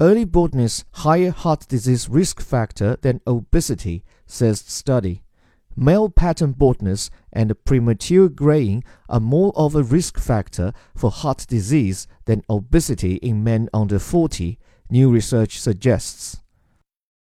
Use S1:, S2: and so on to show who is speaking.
S1: Early baldness higher heart disease risk factor than obesity, says study. Male pattern baldness and premature graying are more of a risk factor for heart disease than obesity in men under 40, new research suggests.